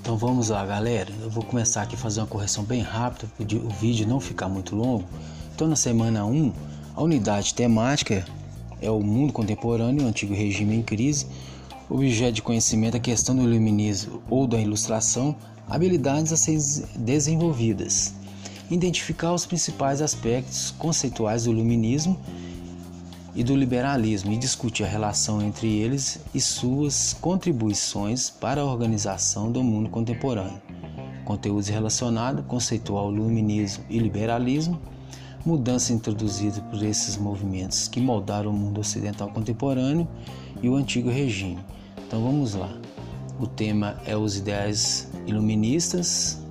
Então vamos lá, galera. Eu vou começar aqui a fazer uma correção bem rápida para o vídeo não ficar muito longo. Então, na semana 1, a unidade temática é o mundo contemporâneo, o antigo regime em crise, objeto de conhecimento a questão do iluminismo ou da ilustração, habilidades a ser desenvolvidas. Identificar os principais aspectos conceituais do iluminismo e do liberalismo e discutir a relação entre eles e suas contribuições para a organização do mundo contemporâneo. Conteúdos relacionados, conceitual iluminismo e liberalismo, mudança introduzida por esses movimentos que moldaram o mundo ocidental contemporâneo e o antigo regime. Então vamos lá. O tema é os ideais iluministas.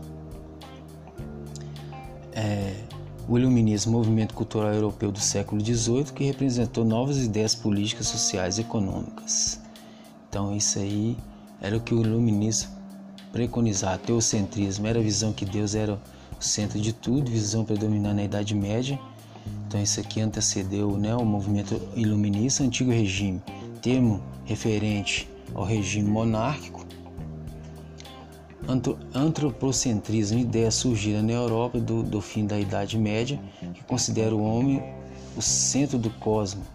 É, o Iluminismo, movimento cultural europeu do século XVIII, que representou novas ideias políticas, sociais e econômicas. Então, isso aí era o que o Iluminismo preconizava. Teocentrismo era a visão que Deus era o centro de tudo, visão predominante na Idade Média. Então, isso aqui antecedeu né, o movimento iluminista, antigo regime, termo referente ao regime monárquico antropocentrismo, ideia surgida na Europa do, do fim da Idade Média, que considera o homem o centro do cosmos.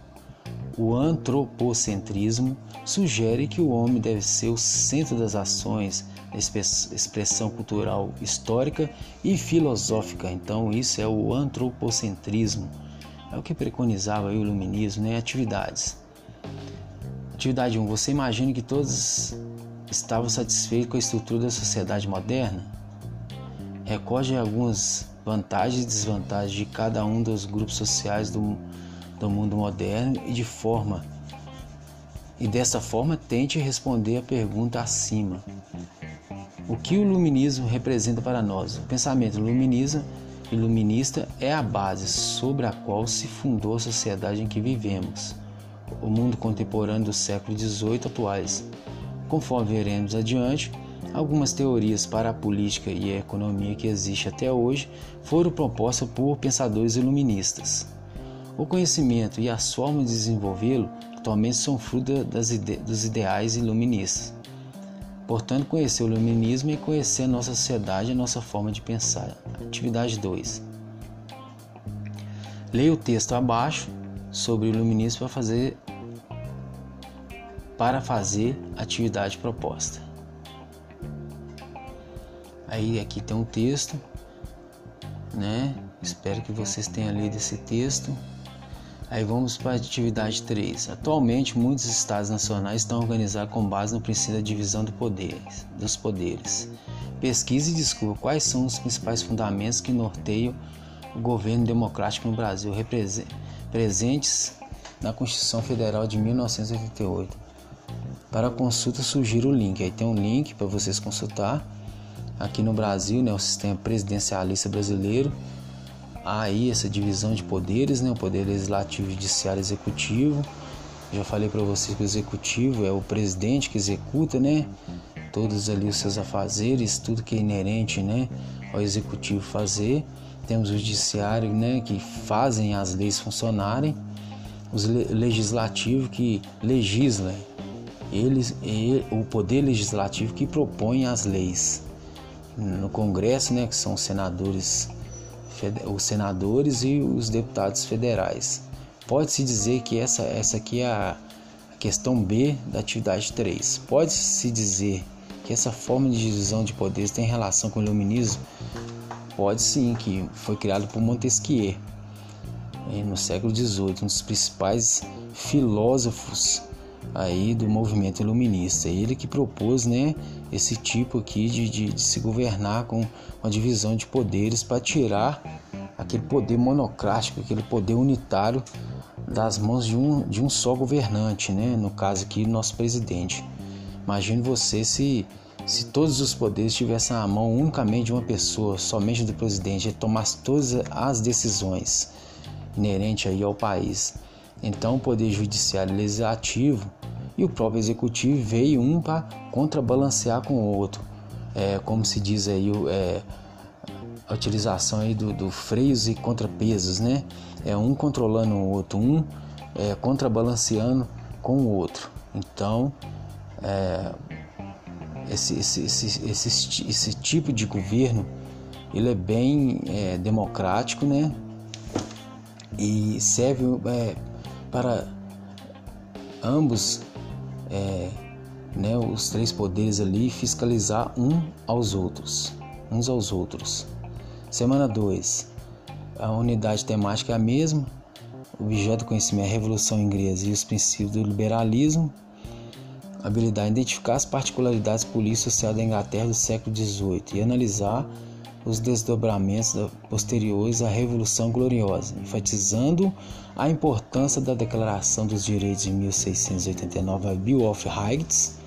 O antropocentrismo sugere que o homem deve ser o centro das ações, expressão cultural, histórica e filosófica. Então, isso é o antropocentrismo. É o que preconizava o iluminismo, né? Atividades. Atividade 1. Você imagina que todas estavam satisfeitos com a estrutura da sociedade moderna? Recorde algumas vantagens e desvantagens de cada um dos grupos sociais do, do mundo moderno e de forma e dessa forma tente responder a pergunta acima. O que o iluminismo representa para nós? O pensamento iluminista, iluminista é a base sobre a qual se fundou a sociedade em que vivemos, o mundo contemporâneo do século XVIII atuais. Conforme veremos adiante, algumas teorias para a política e a economia que existem até hoje foram propostas por pensadores iluministas. O conhecimento e as formas de desenvolvê-lo atualmente são fruto das ide dos ideais iluministas. Portanto, conhecer o iluminismo é conhecer a nossa sociedade e a nossa forma de pensar. Atividade 2. Leia o texto abaixo sobre o iluminismo para fazer para fazer a atividade proposta. Aí aqui tem um texto, né? Espero que vocês tenham lido esse texto. Aí vamos para a atividade 3. Atualmente, muitos estados nacionais estão organizados com base no princípio da divisão do poderes, dos poderes. Pesquise e descubra quais são os principais fundamentos que norteiam o governo democrático no Brasil, presentes na Constituição Federal de 1988. Para consulta, sugiro o link. Aí tem um link para vocês consultar. Aqui no Brasil, né, o sistema presidencialista brasileiro, há aí essa divisão de poderes, né, o poder legislativo, judiciário executivo. Já falei para vocês que o executivo é o presidente que executa, né, todos ali os seus afazeres, tudo que é inerente, né, ao executivo fazer. Temos o judiciário, né, que fazem as leis funcionarem. Os legislativo que legisla, eles, o poder legislativo que propõe as leis. No Congresso, né, que são os senadores, os senadores e os deputados federais. Pode-se dizer que essa, essa aqui é a questão B da atividade 3. Pode-se dizer que essa forma de divisão de poderes tem relação com o iluminismo? Pode sim, que foi criado por Montesquieu no século XVIII, um dos principais filósofos aí do movimento iluminista. Ele que propôs né, esse tipo aqui de, de, de se governar com uma divisão de poderes para tirar aquele poder monocrático, aquele poder unitário das mãos de um, de um só governante, né? no caso aqui, nosso presidente. Imagine você se, se todos os poderes estivessem na mão unicamente de uma pessoa, somente do presidente, ele tomasse todas as decisões inerentes aí ao país. Então, o poder judiciário legislativo e o próprio executivo veio um para contrabalancear com o outro. É, como se diz aí, é, a utilização aí do, do, freios e contrapesos, né? É um controlando o outro, um é, contrabalanceando com o outro. Então, é, esse, esse, esse, esse, esse tipo de governo ele é bem é, democrático, né? E serve é, para ambos, é, né, os três poderes ali, fiscalizar um aos outros, uns aos outros. Semana 2. A unidade temática é a mesma. O objeto do conhecimento é a Revolução Inglesa e os princípios do liberalismo. Habilidade identificar as particularidades políticas social da Inglaterra do século XVIII e analisar os desdobramentos posteriores à Revolução Gloriosa, enfatizando a importância da Declaração dos Direitos de 1689, a Bill of Rights,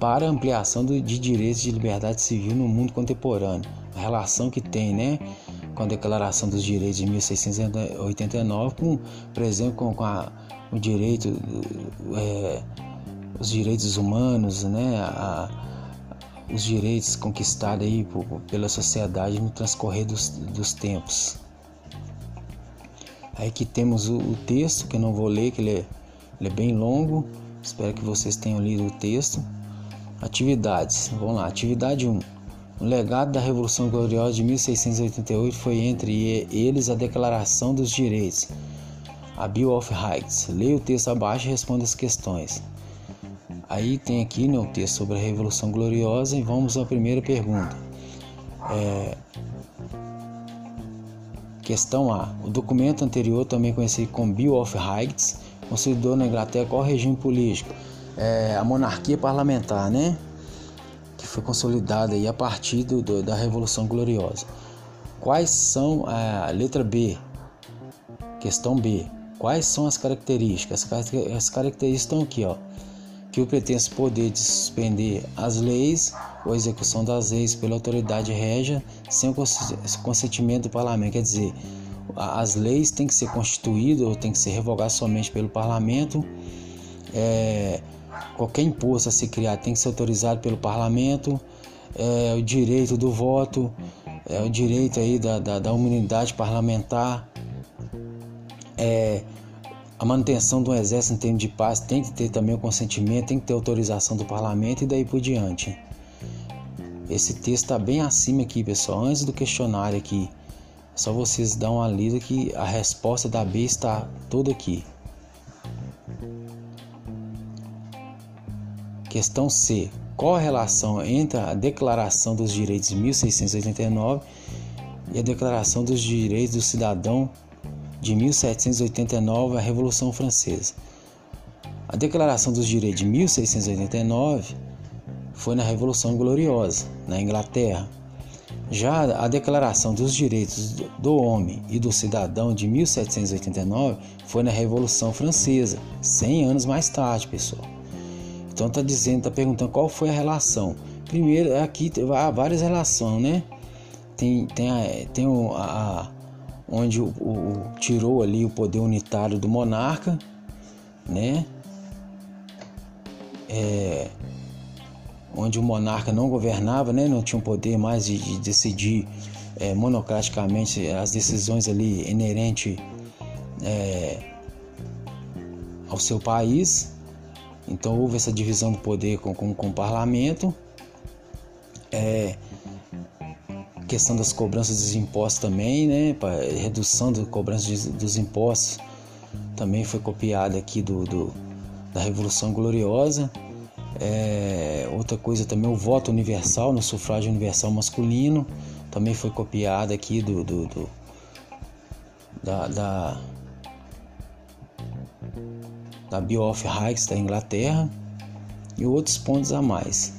para a ampliação de direitos de liberdade civil no mundo contemporâneo. A relação que tem, né, com a Declaração dos Direitos de 1689, com, por exemplo, com, com a, o direito, é, os direitos humanos, né, a, os direitos conquistados aí pela sociedade no transcorrer dos, dos tempos. Aí que temos o, o, texto, que eu não vou ler, que ele é, ele é bem longo. Espero que vocês tenham lido o texto. Atividades. Vamos lá. Atividade 1. O legado da Revolução Gloriosa de 1688 foi entre eles a Declaração dos Direitos, a Bill of Rights. Leia o texto abaixo e responda as questões. Aí tem aqui né, o texto sobre a Revolução Gloriosa e vamos à primeira pergunta. É... Questão A. O documento anterior, também conhecido como Bill of Rights, consolidou na Inglaterra qual regime político? É, a monarquia parlamentar, né? Que foi consolidada aí a partir do, do, da Revolução Gloriosa. Quais são a letra B? Questão B. Quais são as características? As características estão aqui, ó que o pretenso poder de suspender as leis ou execução das leis pela autoridade régia sem o consentimento do parlamento. Quer dizer, as leis têm que ser constituídas ou têm que ser revogadas somente pelo parlamento. É, qualquer imposto a se criar tem que ser autorizado pelo parlamento. É, o direito do voto, é, o direito aí da, da, da parlamentar. É, a manutenção do exército em termos de paz tem que ter também o consentimento, tem que ter autorização do parlamento e daí por diante. Esse texto está bem acima aqui, pessoal, antes do questionário aqui. É só vocês dar uma lida que a resposta da B está toda aqui. Questão C. Qual a relação entre a Declaração dos Direitos de 1689 e a Declaração dos Direitos do Cidadão de 1789, a Revolução Francesa. A Declaração dos Direitos de 1689 foi na Revolução Gloriosa, na Inglaterra. Já a Declaração dos Direitos do Homem e do Cidadão de 1789 foi na Revolução Francesa, 100 anos mais tarde, pessoal. Então está dizendo, está perguntando qual foi a relação. Primeiro, aqui há várias relações, né? Tem, tem, a, tem a, onde o, o, tirou ali o poder unitário do monarca, né? É, onde o monarca não governava, né? Não tinha o poder mais de, de decidir é, monocraticamente as decisões ali inerentes é, ao seu país. Então houve essa divisão do poder com, com, com o parlamento. É, questão das cobranças dos impostos também, né? Redução da cobrança dos impostos também foi copiada aqui do, do da Revolução Gloriosa. É, outra coisa também o voto universal no sufrágio universal masculino também foi copiada aqui do, do, do da, da da of Rights da Inglaterra e outros pontos a mais.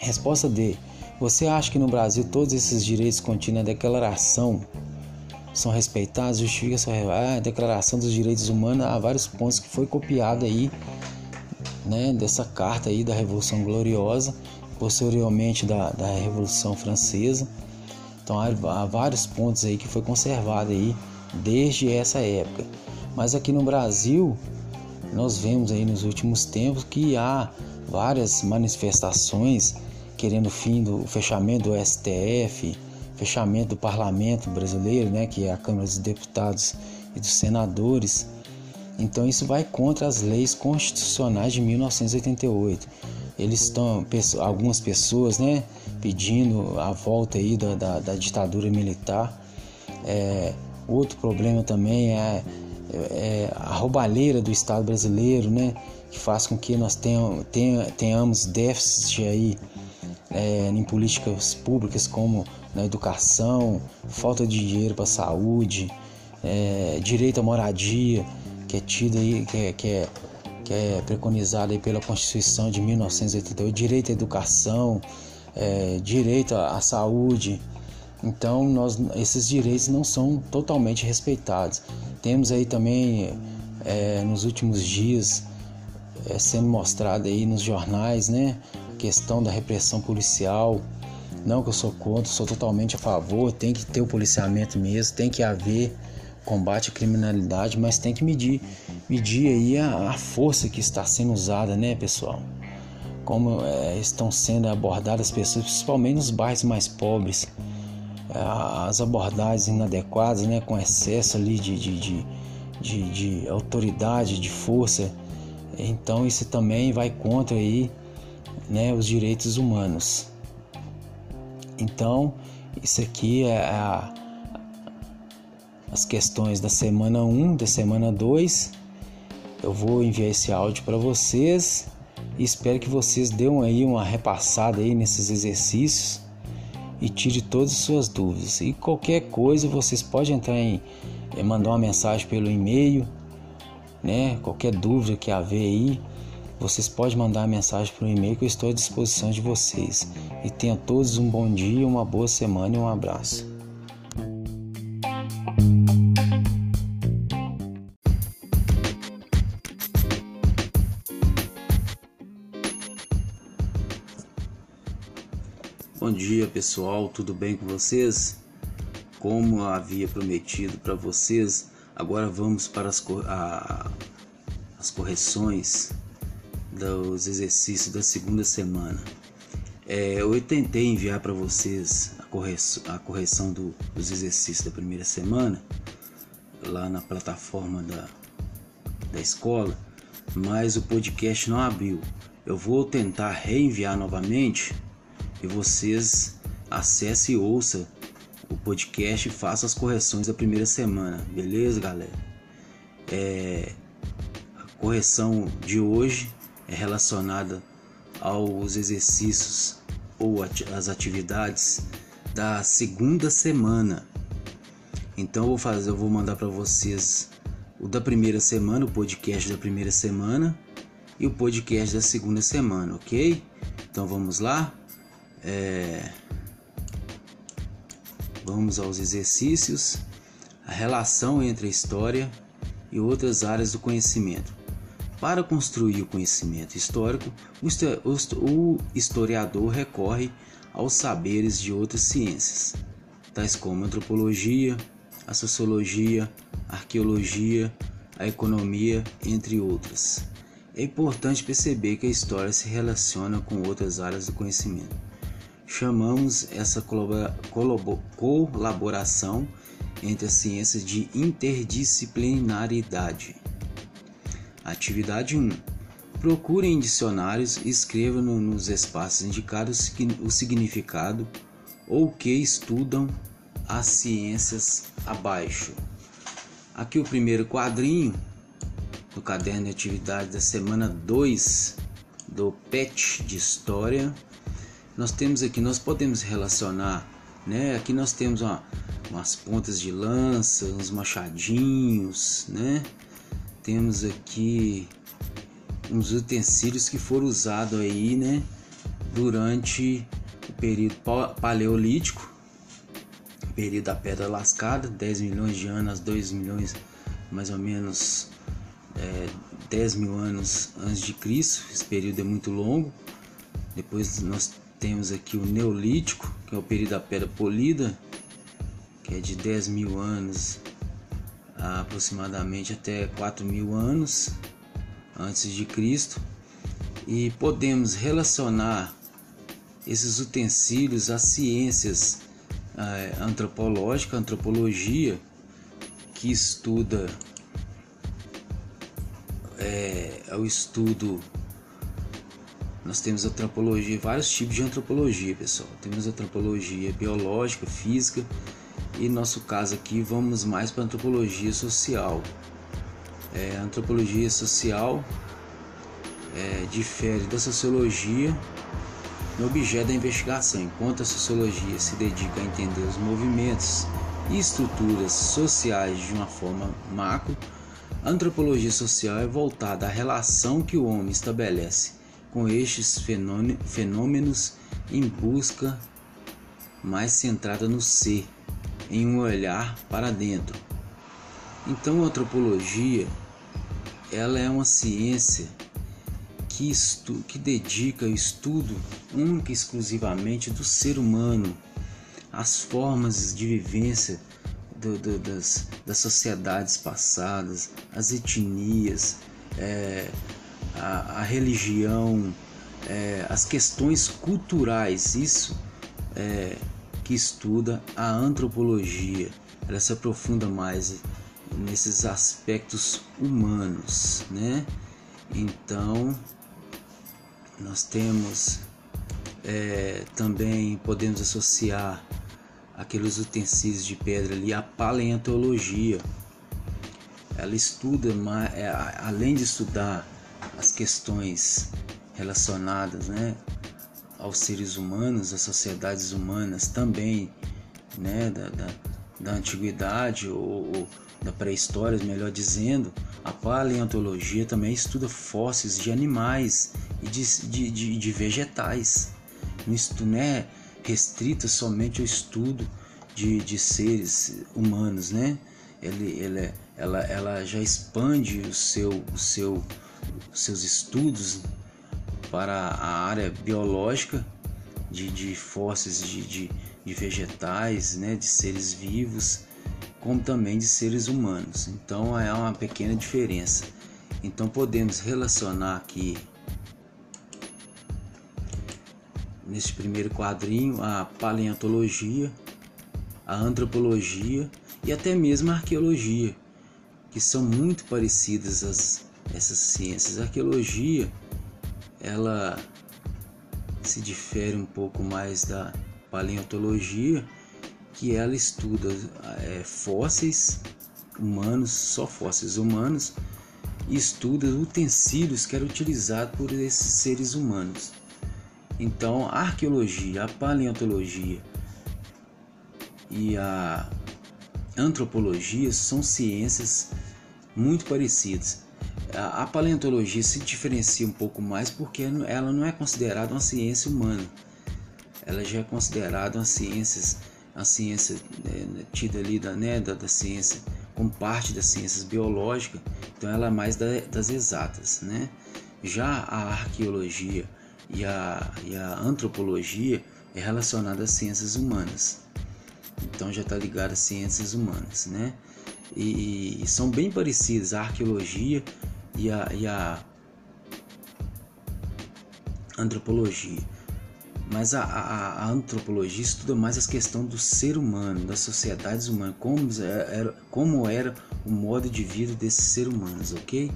Resposta D. Você acha que no Brasil todos esses direitos contidos na declaração são respeitados? Justifica sua ah, a declaração dos direitos humanos há vários pontos que foi copiado aí, né, dessa carta aí da Revolução Gloriosa, posteriormente da, da Revolução Francesa. Então há vários pontos aí que foi conservado aí desde essa época. Mas aqui no Brasil nós vemos aí nos últimos tempos que há várias manifestações querendo o fim do fechamento do STF, fechamento do parlamento brasileiro, né, que é a Câmara dos Deputados e dos Senadores. Então isso vai contra as leis constitucionais de 1988. Eles estão, algumas pessoas, né, pedindo a volta aí da, da, da ditadura militar. É, outro problema também é, é, a roubalheira do Estado brasileiro, né, que faz com que nós tenham, tenha, tenhamos déficit aí é, em políticas públicas como na educação, falta de dinheiro para saúde, é, direito à moradia, que é tido aí, que é, que é, que é preconizado aí pela Constituição de 1988, direito à educação, é, direito à, à saúde. Então, nós, esses direitos não são totalmente respeitados. Temos aí também, é, nos últimos dias, é, sendo mostrado aí nos jornais, né, questão da repressão policial. Não que eu sou contra, sou totalmente a favor, tem que ter o policiamento mesmo, tem que haver combate à criminalidade, mas tem que medir, medir aí a, a força que está sendo usada, né, pessoal? Como é, estão sendo abordadas as pessoas, principalmente nos bairros mais pobres, é, as abordagens inadequadas, né, com excesso ali de, de, de, de, de autoridade, de força. Então isso também vai contra aí, né, os direitos humanos. Então isso aqui é a as questões da semana 1, da semana 2. Eu vou enviar esse áudio para vocês espero que vocês dêem aí uma repassada aí nesses exercícios e tire todas as suas dúvidas. E qualquer coisa vocês podem entrar em eh, mandar uma mensagem pelo e-mail, né? Qualquer dúvida que haver aí, vocês podem mandar mensagem pelo e-mail que eu estou à disposição de vocês. E tenham todos um bom dia, uma boa semana e um abraço. Bom dia pessoal, tudo bem com vocês? Como eu havia prometido para vocês, agora vamos para as, a, as correções dos exercícios da segunda semana. É, eu tentei enviar para vocês a correção, a correção do, dos exercícios da primeira semana lá na plataforma da, da escola, mas o podcast não abriu. Eu vou tentar reenviar novamente e vocês acessem e ouçam o podcast e façam as correções da primeira semana, beleza, galera? É, a correção de hoje é relacionada aos exercícios ou as atividades da segunda semana. Então eu vou fazer, eu vou mandar para vocês o da primeira semana, o podcast da primeira semana e o podcast da segunda semana, ok? Então vamos lá. É... Vamos aos exercícios. A relação entre a história e outras áreas do conhecimento. Para construir o conhecimento histórico, o historiador recorre aos saberes de outras ciências, tais como a antropologia, a sociologia, a arqueologia, a economia, entre outras. É importante perceber que a história se relaciona com outras áreas do conhecimento. Chamamos essa colaboração entre as ciências de interdisciplinaridade. Atividade 1. Procure em dicionários e escreva no, nos espaços indicados o significado ou que estudam as ciências abaixo. Aqui o primeiro quadrinho do caderno de atividade da semana 2 do PET de História nós temos aqui, nós podemos relacionar, né? Aqui nós temos uma, umas pontas de lança, uns machadinhos, né? Temos aqui uns utensílios que foram usados aí, né? Durante o período paleolítico, período da pedra lascada, 10 milhões de anos, 2 milhões mais ou menos é, 10 mil anos antes de Cristo, esse período é muito longo. Depois nós temos aqui o Neolítico, que é o período da pedra polida, que é de 10 mil anos aproximadamente até 4 mil anos antes de Cristo. E podemos relacionar esses utensílios às ciências é, antropológicas, antropologia, que estuda é, é o estudo. Nós temos antropologia, vários tipos de antropologia, pessoal. Temos antropologia biológica, física e no nosso caso aqui vamos mais para antropologia social. É, antropologia social é, difere da sociologia no objeto da investigação, enquanto a sociologia se dedica a entender os movimentos e estruturas sociais de uma forma macro, a antropologia social é voltada à relação que o homem estabelece com estes fenômenos em busca mais centrada no ser, em um olhar para dentro. Então, a antropologia ela é uma ciência que, estu que dedica o estudo única e exclusivamente do ser humano, as formas de vivência do, do, das, das sociedades passadas, as etnias, é, a, a, religião, é, as questões culturais, isso é, que estuda a antropologia. Ela se aprofunda mais nesses aspectos humanos, né? Então, nós temos é, também podemos associar aqueles utensílios de pedra ali à paleontologia. Ela estuda, é, além de estudar as questões relacionadas né, aos seres humanos, às sociedades humanas também né, da, da, da antiguidade ou, ou da pré-história, melhor dizendo, a paleontologia também estuda fósseis de animais e de, de, de, de vegetais. Não é restrita somente ao estudo de, de seres humanos, né? Ele, ele, ela, ela já expande o seu, o seu, os seus estudos para a área biológica de, de fósseis de, de, de vegetais, né? de seres vivos como também de seres humanos. Então é uma pequena diferença. Então podemos relacionar aqui neste primeiro quadrinho a paleontologia, a antropologia e até mesmo a arqueologia, que são muito parecidas as, essas ciências. A arqueologia ela se difere um pouco mais da paleontologia que ela estuda é, fósseis humanos, só fósseis humanos, e estuda utensílios que eram utilizados por esses seres humanos. Então, a arqueologia, a paleontologia e a antropologia são ciências muito parecidas. A paleontologia se diferencia um pouco mais porque ela não é considerada uma ciência humana. Ela já é considerada uma ciência a ciência é, tida ali da, né, da, da, ciência como parte das ciências biológicas, então ela é mais da, das exatas, né? Já a arqueologia e a, e a antropologia é relacionada às ciências humanas, então já está ligada às ciências humanas, né? E, e, são bem parecidas a arqueologia e a, e a antropologia. Mas a, a, a, antropologia estuda mais as questões do ser humano, das sociedades humanas, como era, como era o modo de vida desses seres humanos, ok?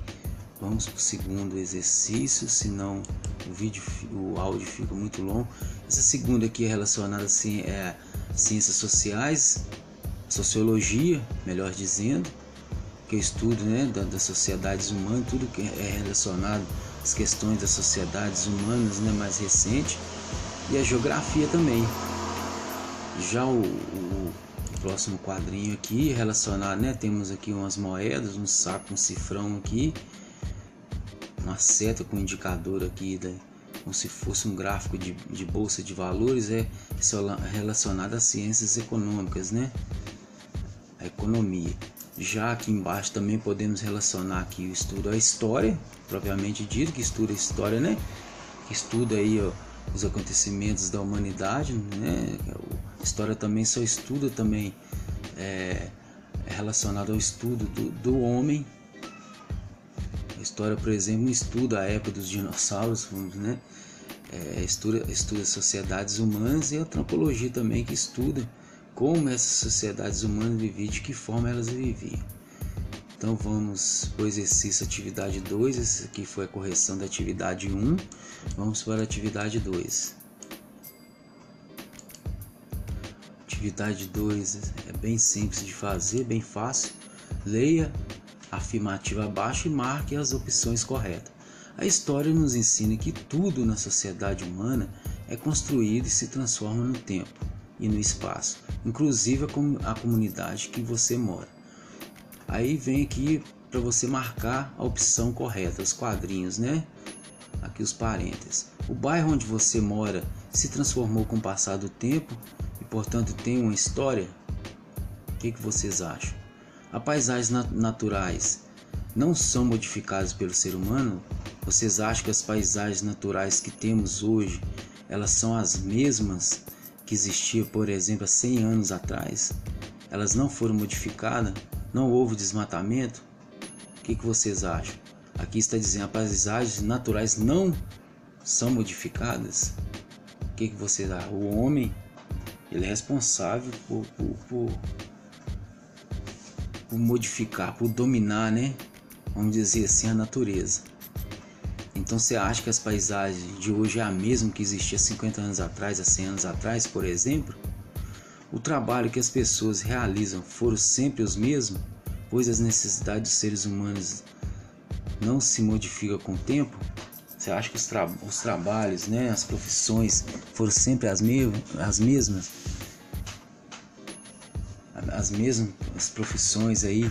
Vamos para o segundo exercício, senão o vídeo, o áudio fica muito longo. Essa segunda aqui é relacionada assim, é ciências sociais, sociologia, melhor dizendo, que eu estudo né, da, das sociedades humanas, tudo que é relacionado às questões das sociedades humanas né, mais recente e a geografia também. Já o, o, próximo quadrinho aqui relacionado, né? Temos aqui umas moedas, um saco, um cifrão aqui, uma seta com indicador aqui, da, como se fosse um gráfico de, de bolsa de valores, é, é relacionado às ciências econômicas, né? A economia. Já aqui embaixo também podemos relacionar aqui o estudo a história, propriamente dito, que estuda a história, né? Que estuda aí ó, os acontecimentos da humanidade, né? A história também só estuda também é, é relacionado ao estudo do, do homem. A história, por exemplo, estuda a época dos dinossauros, né? É, estuda, estuda sociedades humanas e a antropologia também que estuda como essas sociedades humanas viviam, de que forma elas viviam. Então vamos para o exercício atividade 2, esse aqui foi a correção da atividade 1. Um. Vamos para a atividade 2. Atividade 2 é bem simples de fazer, bem fácil. Leia a afirmativa abaixo e marque as opções corretas. A história nos ensina que tudo na sociedade humana é construído e se transforma no tempo e no espaço, inclusive a comunidade que você mora. Aí vem aqui para você marcar a opção correta, os quadrinhos, né? Aqui os parênteses. O bairro onde você mora se transformou com o passar do tempo portanto tem uma história, o que, que vocês acham? As paisagens nat naturais não são modificadas pelo ser humano? Vocês acham que as paisagens naturais que temos hoje elas são as mesmas que existiam, por exemplo, há 100 anos atrás? Elas não foram modificadas? Não houve desmatamento? O que, que vocês acham? Aqui está dizendo as paisagens naturais não são modificadas. O que, que vocês acham? O homem ele é responsável por, por, por, por modificar, por dominar, né? Vamos dizer assim, a natureza. Então você acha que as paisagens de hoje é a mesma que existia 50 anos atrás, há 100 anos atrás, por exemplo? O trabalho que as pessoas realizam foram sempre os mesmos, pois as necessidades dos seres humanos não se modificam com o tempo? Você acha que os, tra os trabalhos, né, as profissões foram sempre as, me as mesmas? As mesmas as profissões aí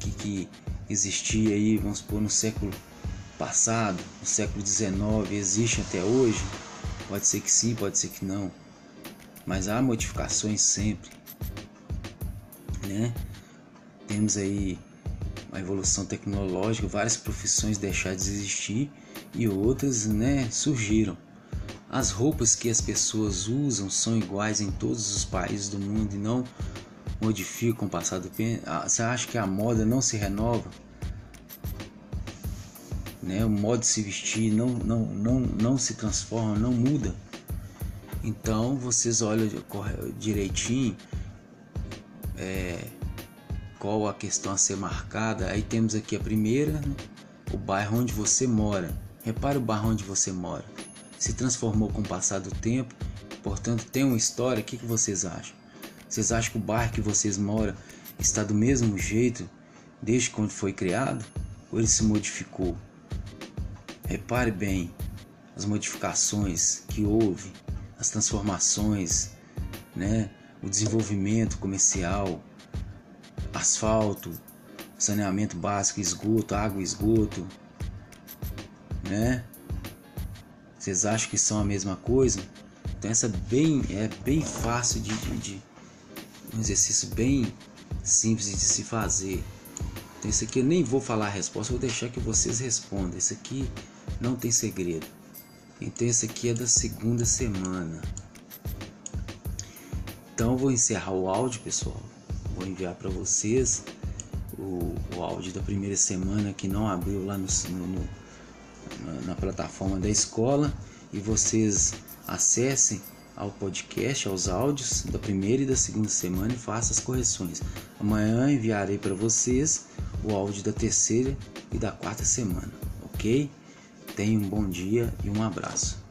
que, que existia aí, vamos supor, no século passado, no século XIX, existe até hoje? Pode ser que sim, pode ser que não. Mas há modificações sempre, né? Temos aí a evolução tecnológica, várias profissões deixaram de existir e outras né, surgiram. As roupas que as pessoas usam são iguais em todos os países do mundo e não modificam o passar do tempo. Ah, você acha que a moda não se renova? Né? O modo de se vestir não, não, não, não se transforma, não muda. Então vocês olham direitinho é, qual a questão a ser marcada. Aí temos aqui a primeira, né? o bairro onde você mora. Repare o bairro onde você mora. Se transformou com o passar do tempo, portanto tem uma história. O que, que vocês acham? Vocês acham que o bairro que vocês moram está do mesmo jeito desde quando foi criado? Ou ele se modificou? Repare bem as modificações que houve, as transformações, né? o desenvolvimento comercial, asfalto, saneamento básico, esgoto, água e esgoto, né? Vocês acham que são a mesma coisa? Então essa bem é bem fácil de, de, de um exercício bem simples de se fazer. Então esse aqui eu nem vou falar a resposta, vou deixar que vocês respondam. Esse aqui não tem segredo. Então esse aqui é da segunda semana. Então vou encerrar o áudio, pessoal. Vou enviar para vocês o, o áudio da primeira semana que não abriu lá no, no na, na plataforma da escola e vocês acessem ao podcast, aos áudios da primeira e da segunda semana e façam as correções. Amanhã enviarei para vocês o áudio da terceira e da quarta semana, ok? Tenham um bom dia e um abraço.